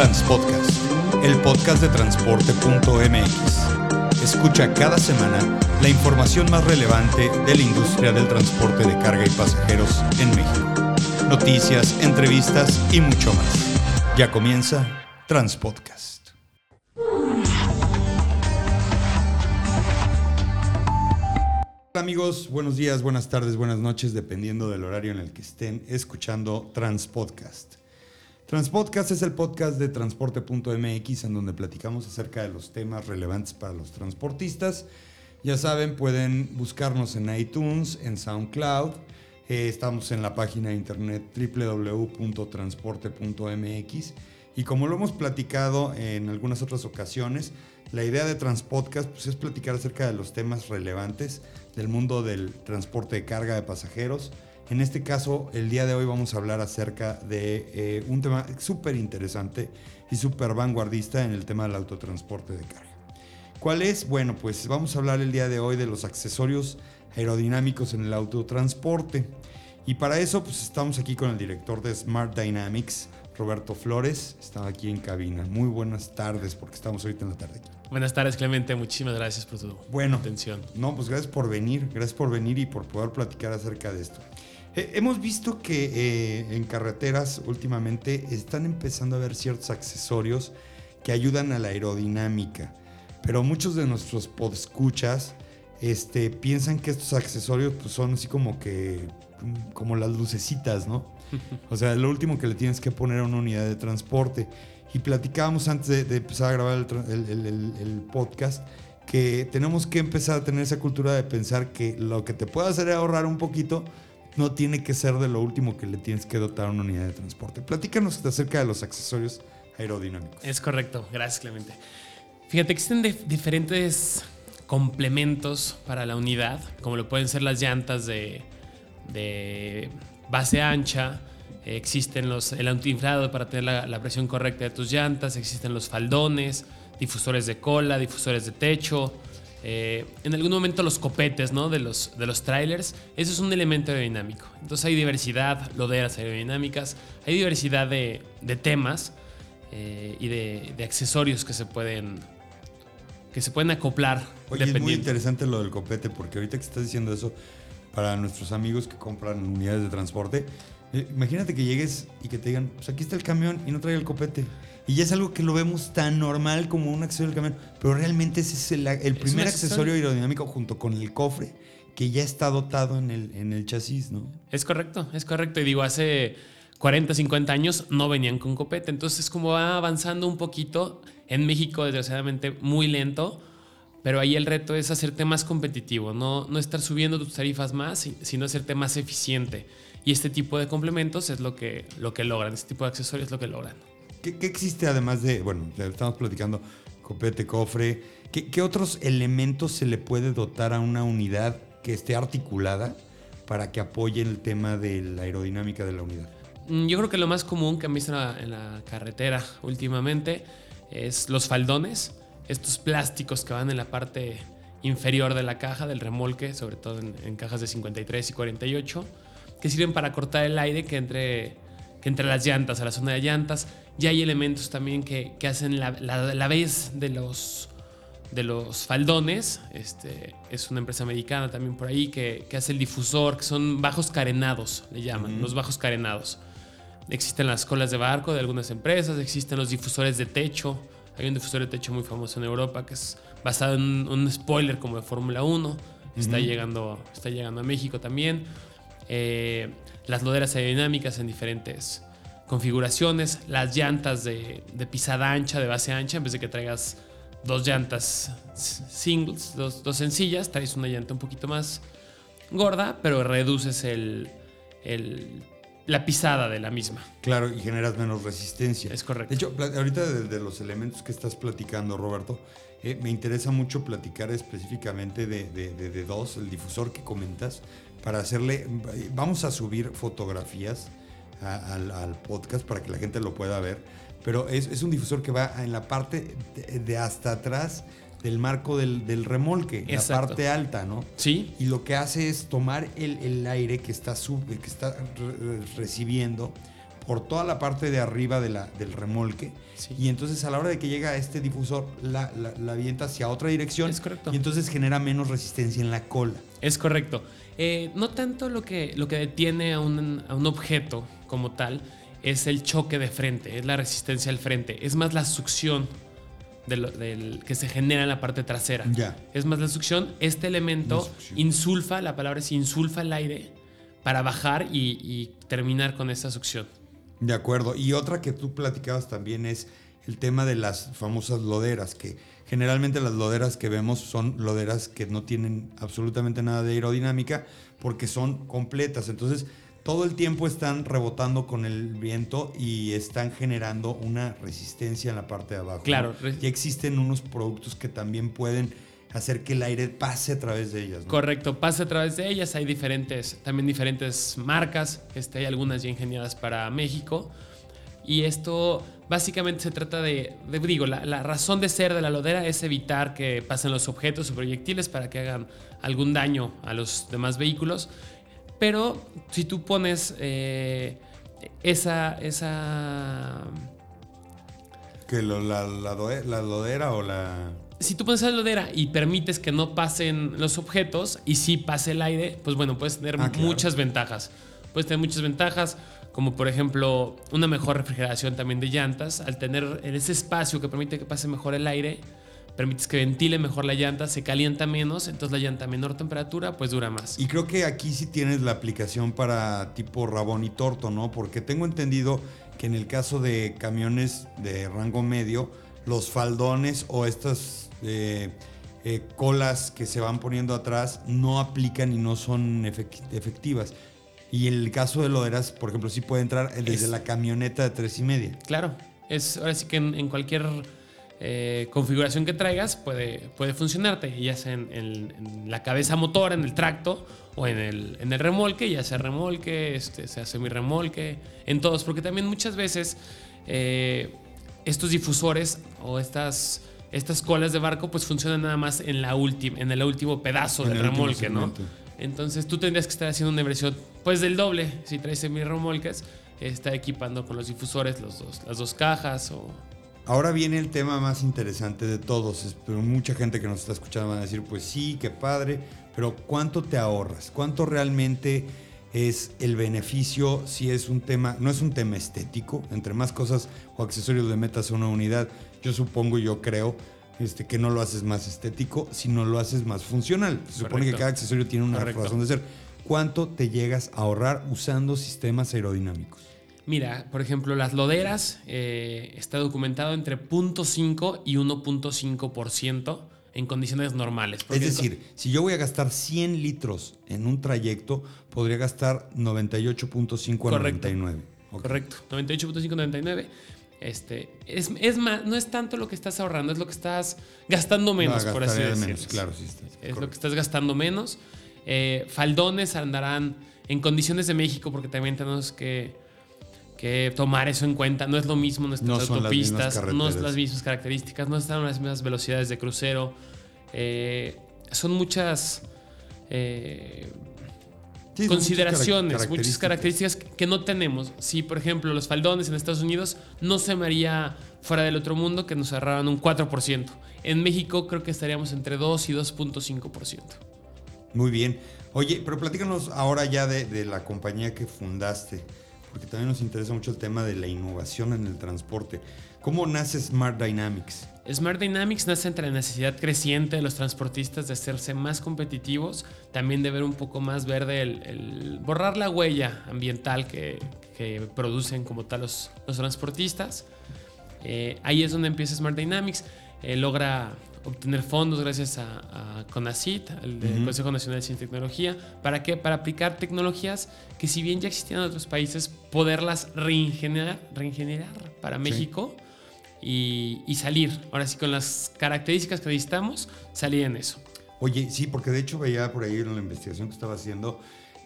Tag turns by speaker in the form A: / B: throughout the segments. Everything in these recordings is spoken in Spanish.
A: Transpodcast, el podcast de transporte.mx. Escucha cada semana la información más relevante de la industria del transporte de carga y pasajeros en México. Noticias, entrevistas y mucho más. Ya comienza Transpodcast. Hola amigos, buenos días, buenas tardes, buenas noches, dependiendo del horario en el que estén escuchando Transpodcast. Transpodcast es el podcast de transporte.mx en donde platicamos acerca de los temas relevantes para los transportistas. Ya saben, pueden buscarnos en iTunes, en SoundCloud. Eh, estamos en la página de internet www.transporte.mx. Y como lo hemos platicado en algunas otras ocasiones, la idea de Transpodcast pues, es platicar acerca de los temas relevantes del mundo del transporte de carga de pasajeros. En este caso, el día de hoy vamos a hablar acerca de eh, un tema súper interesante y súper vanguardista en el tema del autotransporte de carga. ¿Cuál es? Bueno, pues vamos a hablar el día de hoy de los accesorios aerodinámicos en el autotransporte. Y para eso, pues estamos aquí con el director de Smart Dynamics, Roberto Flores. Está aquí en cabina. Muy buenas tardes, porque estamos ahorita en la tarde aquí.
B: Buenas tardes, Clemente. Muchísimas gracias por tu
A: bueno,
B: atención.
A: No, pues gracias por venir. Gracias por venir y por poder platicar acerca de esto. Eh, hemos visto que eh, en carreteras últimamente están empezando a haber ciertos accesorios que ayudan a la aerodinámica, pero muchos de nuestros podescuchas este, piensan que estos accesorios pues, son así como que mm, como las lucecitas, ¿no? O sea, lo último que le tienes que poner a una unidad de transporte. Y platicábamos antes de, empezar a grabar el, podcast que tenemos que empezar a tener esa cultura de pensar que lo que te puede hacer ahorrar un poquito no tiene que ser de lo último que le tienes que dotar a una unidad de transporte. Platícanos acerca de los accesorios aerodinámicos.
B: Es correcto, gracias Clemente. Fíjate, existen diferentes complementos para la unidad, como lo pueden ser las llantas de, base ancha, existen los, el antiinflado para tener la, la, presión correcta de tus llantas, existen los faldones, difusores de cola, difusores de techo, eh, en algún momento los copetes ¿no? de, los, de los trailers, eso es un elemento aerodinámico. Entonces hay diversidad, loderas aerodinámicas, hay diversidad de, de temas eh, y de, de, accesorios que se pueden que se pueden acoplar.
A: Oye, es muy interesante lo del copete, porque ahorita que estás diciendo eso, para nuestros amigos que compran unidades de transporte, eh, imagínate que llegues y que te digan, pues aquí está el camión y no trae el copete. Y ya es algo que lo vemos tan normal como un accesorio del camión. Pero realmente ese es el, primer accesorio? aerodinámico junto con el cofre que ya está dotado en el, en el chasis, ¿no?
B: Es correcto, es correcto. Y digo, hace 40, 50 años no venían con copete. Entonces, como va avanzando un poquito, en México, desgraciadamente, muy lento. Pero ahí el reto es hacerte más competitivo, no, no estar subiendo tus tarifas más, sino hacerte más eficiente. Y este tipo de complementos es lo que, lo que logran, este tipo de accesorios es lo que logran.
A: ¿Qué, existe además de, bueno, estamos platicando copete, cofre, ¿qué, otros elementos se le puede dotar a una unidad que esté articulada para que apoye el tema de la aerodinámica de la unidad?
B: Mm, yo creo que lo más común que han visto en la, carretera últimamente es los faldones, estos plásticos que van en la parte inferior de la caja, del remolque, sobre todo en, en, cajas de 53 y 48, que sirven para cortar el aire que entre, que entre las llantas, a la zona de llantas. Ya hay elementos también que, hacen la, la, vez de los, de los faldones. Este, es una empresa americana también por ahí que, hace el difusor, que son bajos carenados, le llaman, los bajos carenados. Existen las colas de barco de algunas empresas, existen los difusores de techo. Hay un difusor de techo muy famoso en Europa que es basado en un spoiler como de Fórmula 1. Está, llegando, está llegando a México también. Eh, las loderas aerodinámicas en diferentes configuraciones, las llantas de, pisada ancha, de base ancha, en vez de que traigas dos llantas singles, dos, sencillas, traes una llanta un poquito más gorda, pero reduces el, la pisada de la misma.
A: Claro, y generas menos resistencia.
B: Es correcto.
A: De hecho, ahorita de, los elementos que estás platicando, Roberto, eh, me interesa mucho platicar específicamente de, de, dos, el difusor que comentas, para hacerle, vamos a subir fotografías al, podcast para que la gente lo pueda ver. Pero es, un difusor que va en la parte de, hasta atrás del marco del, remolque, la parte alta, ¿no?
B: Sí.
A: Y lo que hace es tomar el, aire que está, sub, que está recibiendo por toda la parte de arriba de la, del remolque.
B: Sí.
A: Y entonces a la hora de que llega este difusor, la, la- la avienta hacia otra dirección.
B: Es correcto.
A: Y entonces genera menos resistencia en la cola.
B: Es correcto. Eh, no tanto lo que, lo que detiene a un, a un objeto como tal es el choque de frente, es la resistencia al frente, es más la succión de lo- del, que se genera en la parte trasera.
A: Ya.
B: Es más la succión. Este elemento
A: succión.
B: insulfa, la palabra es insulfa el aire para bajar y, y terminar con esa succión.
A: De acuerdo. Y otra que tú platicabas también es el tema de las famosas loderas, que generalmente las loderas que vemos son loderas que no tienen absolutamente nada de aerodinámica porque son completas. Entonces, todo el tiempo están rebotando con el viento y están generando una resistencia en la parte de abajo.
B: Claro,
A: Ya existen unos productos que también pueden hacer que el aire pase a través de ellas. ¿no?
B: Correcto, pasa a través de ellas. Hay diferentes, también diferentes marcas. Este, hay algunas ya ingeniadas para México. Y esto básicamente se trata de, de- digo, la, la razón de ser de la lodera es evitar que pasen los objetos o proyectiles para que hagan algún daño a los demás vehículos. Pero si tú pones eh, esa, esa
A: Que lo- la, la la lodera o la...
B: si tú pones la lodera y permites que no pasen los objetos y sí pase el aire, pues bueno, puedes tener
A: Ah, claro.
B: muchas ventajas. Puedes tener muchas ventajas, como por ejemplo una mejor refrigeración también de llantas. Al tener en ese espacio que permite que pase mejor el aire, permites que ventile mejor la llanta, se calienta menos, entonces la llanta a menor temperatura, pues dura más.
A: Y creo que aquí sí tienes la aplicación para tipo Rabón y Torto, ¿no? Porque tengo entendido que en el caso de camiones de rango medio, los faldones o estas eh, eh, colas que se van poniendo atrás no aplican y no son efec- efectivas. Y en el caso de loderas, por ejemplo, sí puede entrar desde
B: Es-
A: la camioneta de tres y media.
B: Claro, es ahora sí que en, en cualquier eh, configuración que traigas puede, puede funcionarte, ya sea en, en- en la cabeza motor, en el tracto o en el, en el remolque, ya sea remolque, este, sea semi-remolque, en todos, porque también muchas veces eh, estos difusores o estas, estas colas de barco pues funcionan nada más en, la última en el último pedazo
A: En
B: del remolque, ¿no? Entonces tú tendrías que estar haciendo una inversión pues del doble si traes semi-remolques, está equipando con los difusores los dos, las dos cajas o...
A: Ahora viene el tema más interesante de todos. Pero mucha gente que nos está escuchando va a decir, pues sí, qué padre, pero ¿cuánto te ahorras? ¿Cuánto realmente es el beneficio si es un tema, no es un tema estético? Entre más cosas o accesorios le metas a una unidad, yo supongo, yo creo, este, que no lo haces más estético, sino lo haces más funcional. Se supone que cada accesorio tiene una
B: Correcto.
A: razón de ser. ¿Cuánto te llegas a ahorrar usando sistemas aerodinámicos?
B: Mira, por ejemplo, las loderas eh, está documentado entre 0.5 y 1.5% en condiciones normales.
A: Es decir, si yo voy a gastar 100 litros en un trayecto, podría gastar 98.5 a
B: Correcto.
A: 99. Ok.
B: Correcto, 98.599. Este, es, es más, no es tanto lo que estás ahorrando, es lo que estás gastando menos,
A: No,
B: por así decirlo.
A: menos, claro, sí está.
B: Es lo que estás gastando menos. Eh, faldones andarán en condiciones de México porque también tenemos que, que tomar eso en cuenta. No es lo mismo nuestras
A: No son
B: autopistas, no
A: carreteras.
B: las mismas características, no están las mismas velocidades de crucero. Eh, son muchas eh,
A: Sí, son
B: consideraciones,
A: muchas
B: muchas características que no tenemos. Si, por ejemplo, los faldones en Estados Unidos no se me haría fuera del otro mundo que nos ahorraran un 4%. En México creo que estaríamos entre 2 y 2.5%.
A: Muy bien. Oye, pero platícanos ahora ya de, de la compañía que fundaste, porque también nos interesa mucho el tema de la innovación en el transporte. ¿Cómo nace Smart Dynamics?
B: Smart Dynamics nace entre la necesidad creciente de los transportistas de hacerse más competitivos, también de ver un poco más verde borrar la huella ambiental que, que producen como tal los, los transportistas. Eh, ahí es donde empieza Smart Dynamics. Eh, logra obtener fondos gracias a, del
A: Ujú.
B: Consejo Nacional de Ciencia y Tecnología. ¿Para qué? Para aplicar tecnologías que si bien ya existían en otros países, poderlas reingenierar, reingenierar para
A: Sí.
B: México y, y salir. Ahora sí, con las características que necesitamos, salir en eso.
A: Oye, sí, porque de hecho veía por ahí en la investigación que estaba haciendo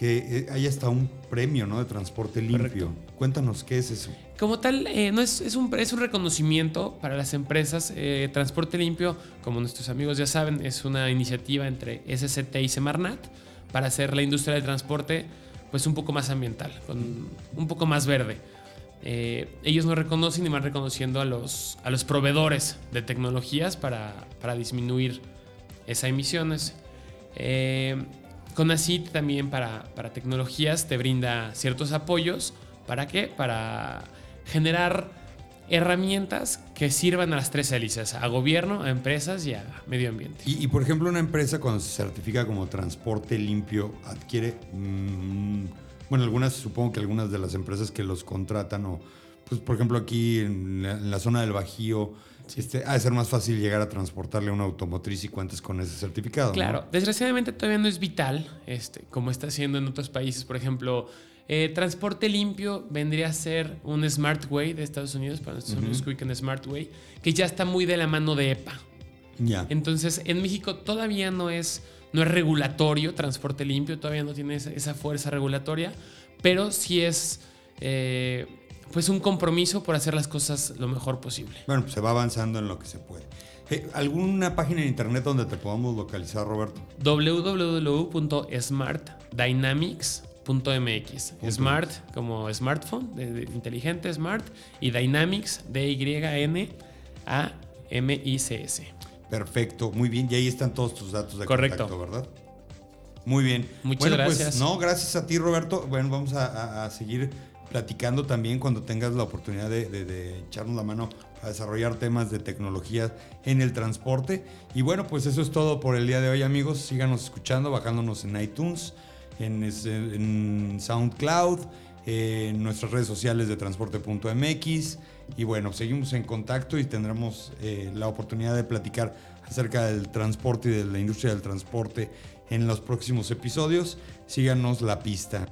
A: que eh, hay hasta un premio ¿no? de transporte limpio.
B: Correcto.
A: Cuéntanos, ¿qué es eso?
B: Como tal, eh, no es, es, un, es un reconocimiento para las empresas. Eh, Transporte Limpio, como nuestros amigos ya saben, es una iniciativa entre SCT y Semarnat para hacer la industria del transporte pues un poco más ambiental, con un poco más verde. eh, ellos no reconocen y van reconociendo a los, a los proveedores de tecnologías para, para disminuir esas emisiones. Eh, Conacit también para, para tecnologías te brinda ciertos apoyos. ¿Para qué? Para generar herramientas que sirvan a las tres hélices, a gobierno, a empresas y a medio ambiente.
A: Y, por ejemplo, una empresa cuando se certifica como transporte limpio adquiere, mm, bueno, algunas, supongo que algunas de las empresas que los contratan o, pues por ejemplo aquí en la, zona del Bajío, este, ha de ser más fácil llegar a transportarle a una automotriz y cuentes con ese certificado.
B: Claro, desgraciadamente todavía no es vital, este, como está haciendo en otros países, por ejemplo, eh, transporte limpio vendría a ser un Smartway de Estados Unidos, para nosotros uh Quick and Smartway, que ya está muy de la mano de EPA. Ya. Entonces, en México todavía no es, no es regulatorio transporte limpio, todavía no tiene esa, fuerza regulatoria, pero sí es eh, pues un compromiso por hacer las cosas lo mejor posible.
A: Bueno, pues se va avanzando en lo que se puede. Eh, ¿Alguna página de internet donde te podamos localizar, Roberto?
B: www.smartdynamics.com .mx. Smart como smartphone, inteligente smart, y Dynamics, D-Y-N-A-M-I-C-S.
A: Perfecto, muy bien. Y ahí están todos tus datos de
B: Correcto.
A: contacto, ¿verdad? Muy bien.
B: Muchas pues, gracias.
A: no, gracias a ti, Roberto. Bueno, vamos a, seguir platicando también cuando tengas la oportunidad de, echarnos la mano a desarrollar temas de tecnología en el transporte. Y bueno, pues eso es todo por el día de hoy, amigos. Síganos escuchando, bajándonos en iTunes en, SoundCloud, en nuestras redes sociales de transporte.mx. Y bueno, seguimos en contacto y tendremos eh, la oportunidad de platicar acerca del transporte y de la industria del transporte en los próximos episodios. Síganos la pista.